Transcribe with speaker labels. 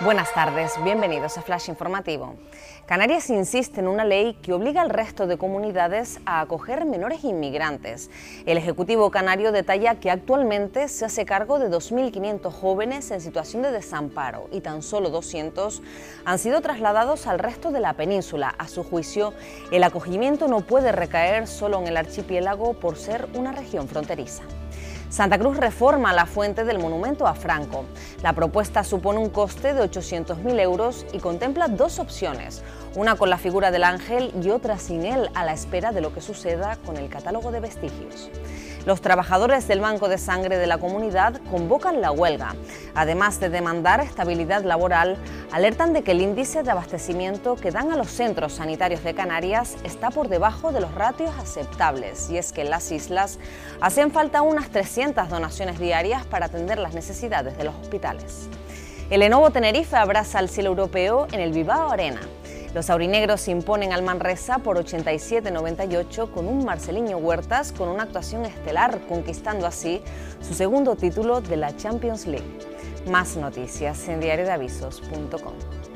Speaker 1: Buenas tardes, bienvenidos a Flash Informativo. Canarias insiste en una ley que obliga al resto de comunidades a acoger menores inmigrantes. El Ejecutivo Canario detalla que actualmente se hace cargo de 2.500 jóvenes en situación de desamparo y tan solo 200 han sido trasladados al resto de la península. A su juicio, el acogimiento no puede recaer solo en el archipiélago por ser una región fronteriza. Santa Cruz reforma la fuente del monumento a Franco. La propuesta supone un coste de 800.000 euros y contempla dos opciones, una con la figura del ángel y otra sin él, a la espera de lo que suceda con el catálogo de vestigios. Los trabajadores del Banco de Sangre de la comunidad convocan la huelga. Además de demandar estabilidad laboral, alertan de que el índice de abastecimiento que dan a los centros sanitarios de Canarias está por debajo de los ratios aceptables y es que en las islas hacen falta unas 300 donaciones diarias para atender las necesidades de los hospitales. El Lenovo Tenerife abraza al cielo europeo en el Bilbao Arena. Los aurinegros se imponen al Manresa por 87-98 con un Marceliño Huertas con una actuación estelar, conquistando así su segundo título de la Champions League. Más noticias en diariodeavisos.com.